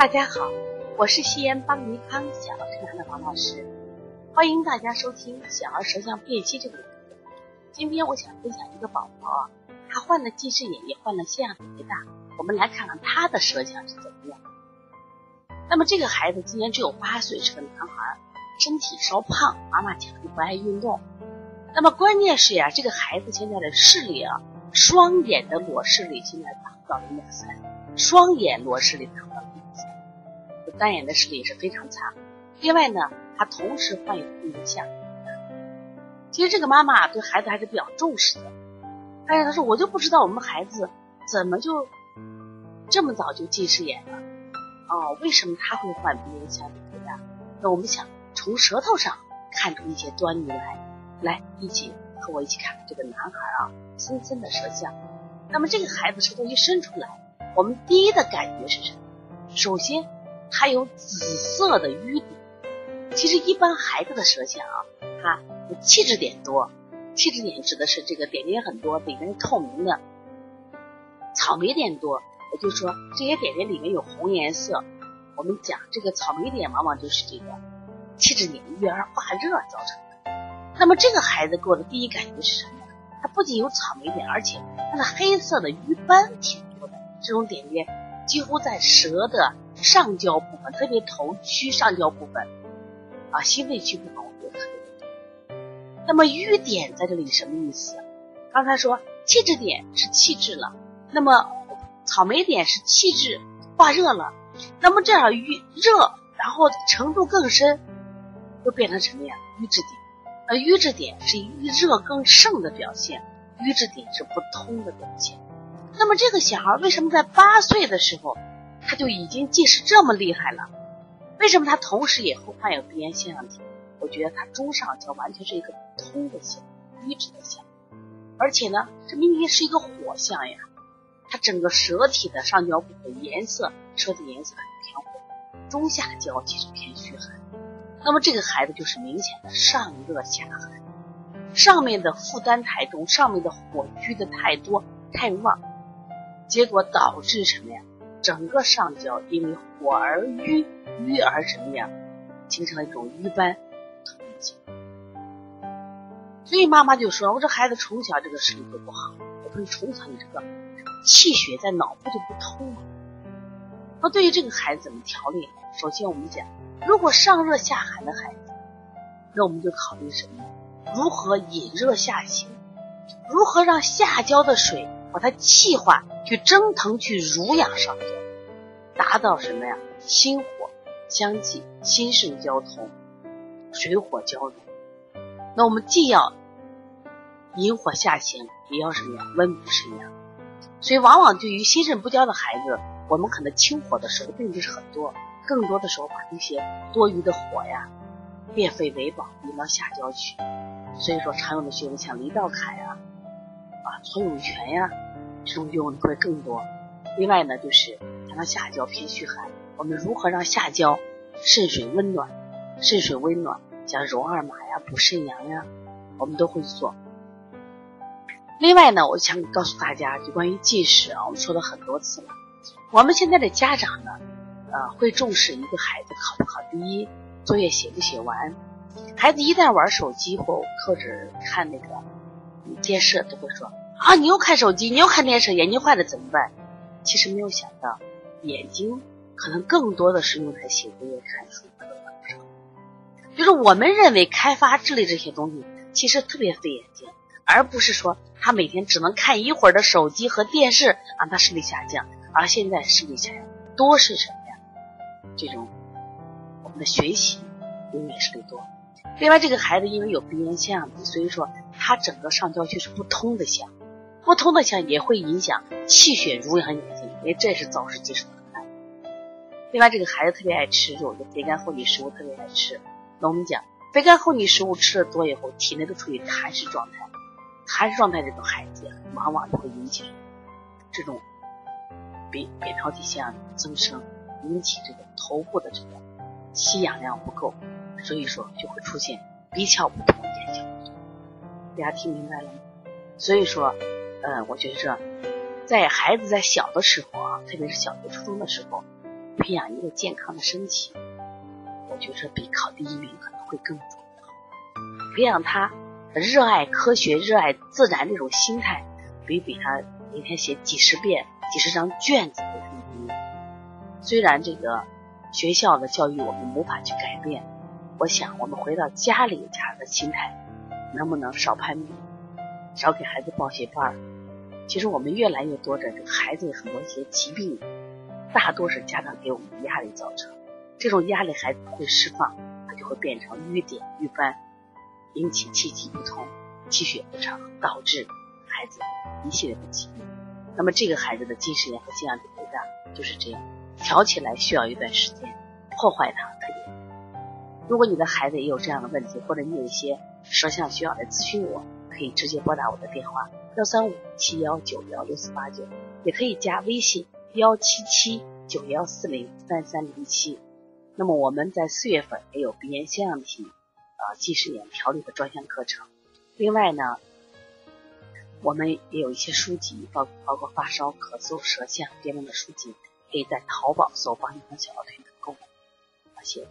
大家好，我是西安邦尼康小儿推拿的王老师，欢迎大家收听小儿舌象辨析这个。今天我想分享一个宝宝，他患了近视眼，也患了腺样体肥大。我们来看看他的舌象是怎么样。那么这个孩子今年只有八岁，是个男孩，身体稍胖，妈妈讲究不爱运动。那么关键是呀，这个孩子现在的视力啊，双眼的裸视力现在达不到零点三，双眼裸视力达不到，单眼的视力也是非常差。另外呢，他同时患有病象。其实这个妈妈对孩子还是比较重视的，但是她说我就不知道我们孩子怎么就这么早就近视眼了，哦，为什么他会患鼻咽腔体肥大？那我们想从舌头上看出一些端倪来。来，一起和我一起看看这个男孩啊，森森的舌象。那么这个孩子舌头一伸出来，我们第一的感觉是什么？首先，他有紫色的瘀点。其实一般孩子的舌象啊，它气质点多。气质点指的是这个点点很多，里面是透明的。草莓点多，也就是说这些点点里面有红颜色。我们讲这个草莓点往往就是这个气质点郁而化热造成的。那么这个孩子给我的第一感觉是什么？他不仅有草莓点，而且他的黑色的瘀斑挺多的。这种点点几乎在舌的上焦部分，特别头区上焦部分啊，心肺区部分我觉得特别多。那么瘀点在这里什么意思？刚才说气滞点是气滞了，那么草莓点是气滞化热了，那么这样瘀热，然后程度更深，就变成什么呀？瘀滞点。而瘀滞点是郁热更盛的表现，瘀滞点是不通的表现。那么这个小孩为什么在八岁的时候他就已经近视这么厉害了？为什么他同时也会患有鼻炎腺样体？我觉得他中上焦完全是一个通的象，瘀滞的象，而且呢，这明明是一个火象呀。他整个舌体的上焦部分颜色，舌体颜色很偏红，中下焦其实偏虚寒。那么这个孩子就是明显的上热下寒，上面的负担太重，上面的火居的太多太旺，结果导致什么呀？整个上焦因为火而瘀，瘀而什么呀？形成了一种瘀斑。所以妈妈就说：“我这孩子从小这个视力就不好，我说你从小你这个气血在脑部就不通嘛。那对于这个孩子怎么调理？首先我们讲。”如果上热下寒的孩子，那我们就考虑什么？如何引热下行？如何让下焦的水把它气化，去蒸腾，去濡养上焦，达到什么呀？心火相济，心肾交通，水火交融。那我们既要引火下行，也要什么呀？温补肾阳。所以，往往对于心肾不交的孩子，我们可能清火的时候并不是很多。更多的时候把这些多余的火呀，变废为宝，引到下焦去。所以说，常用的穴位像离道坎呀、啊搓涌泉呀，这种用会更多。另外呢，就是讲到下焦偏虚寒，我们如何让下焦肾水温暖？肾水温暖，像揉二马呀、补肾阳呀，我们都会做。另外呢，我想告诉大家，就关于近视啊，我们说了很多次了。我们现在的家长呢？呃，会重视一个孩子考不考第一，作业写不写完。孩子一旦玩手机或或者看那个你电视，都会说啊，你又看手机，你又看电视，眼睛坏了怎么办？其实没有想到，眼睛可能更多的是用来写作业、看书就是我们认为开发智力这些东西，其实特别费眼睛，而不是说他每天只能看一会儿的手机和电视，让他视力下降。而现在视力下降多是什么呀？这种我们的学习永远是力多。另外，这个孩子因为有鼻炎腺样体，所以说他整个上焦区是不通的象，不通的象也会影响气血濡养眼睛，因为这是早视近视的。另外，这个孩子特别爱吃肉，就肥甘厚腻食物特别爱吃。那我们讲，肥甘厚腻食物吃的多以后，体内都处于痰湿状态，痰湿状态这种孩子往往就会引起这种扁扁桃体腺增生。引起这个头部的这个吸氧量不够，所以说就会出现鼻窍不通、眼睛不通。大家听明白了吗？所以说，嗯，我觉得在孩子在小的时候啊，特别是小学、初中的时候，培养一个健康的身体，我觉得比考第一名可能会更重要。培养他热爱科学、热爱自然这种心态，比比他每天写几十遍、几十张卷子都重要。虽然这个学校的教育我们无法去改变，我想我们回到家里家的心态，能不能少攀比，少给孩子报些班儿？其实我们越来越多的这个孩子很多一些疾病，大多是家长给我们的压力造成。这种压力孩子不会释放，他就会变成瘀点、瘀斑，引起气机不通、气血不畅，导致孩子一系列的疾病。那么这个孩子的近视眼和腺样体肥大就是这样，调起来需要一段时间，破坏它。如果你的孩子也有这样的问题，或者你有一些舌象需要来咨询我，可以直接拨打我的电话。幺三五七幺九幺六四八九，也可以加微信幺七七九幺四零三三零七。那么我们在四月份也有鼻炎腺样体啊近视眼调理的专项课程。另外呢，我们也有一些书籍，包包括发烧、咳嗽、舌象、便秘的书籍，可以在淘宝搜“帮你康小儿推”购买。谢谢。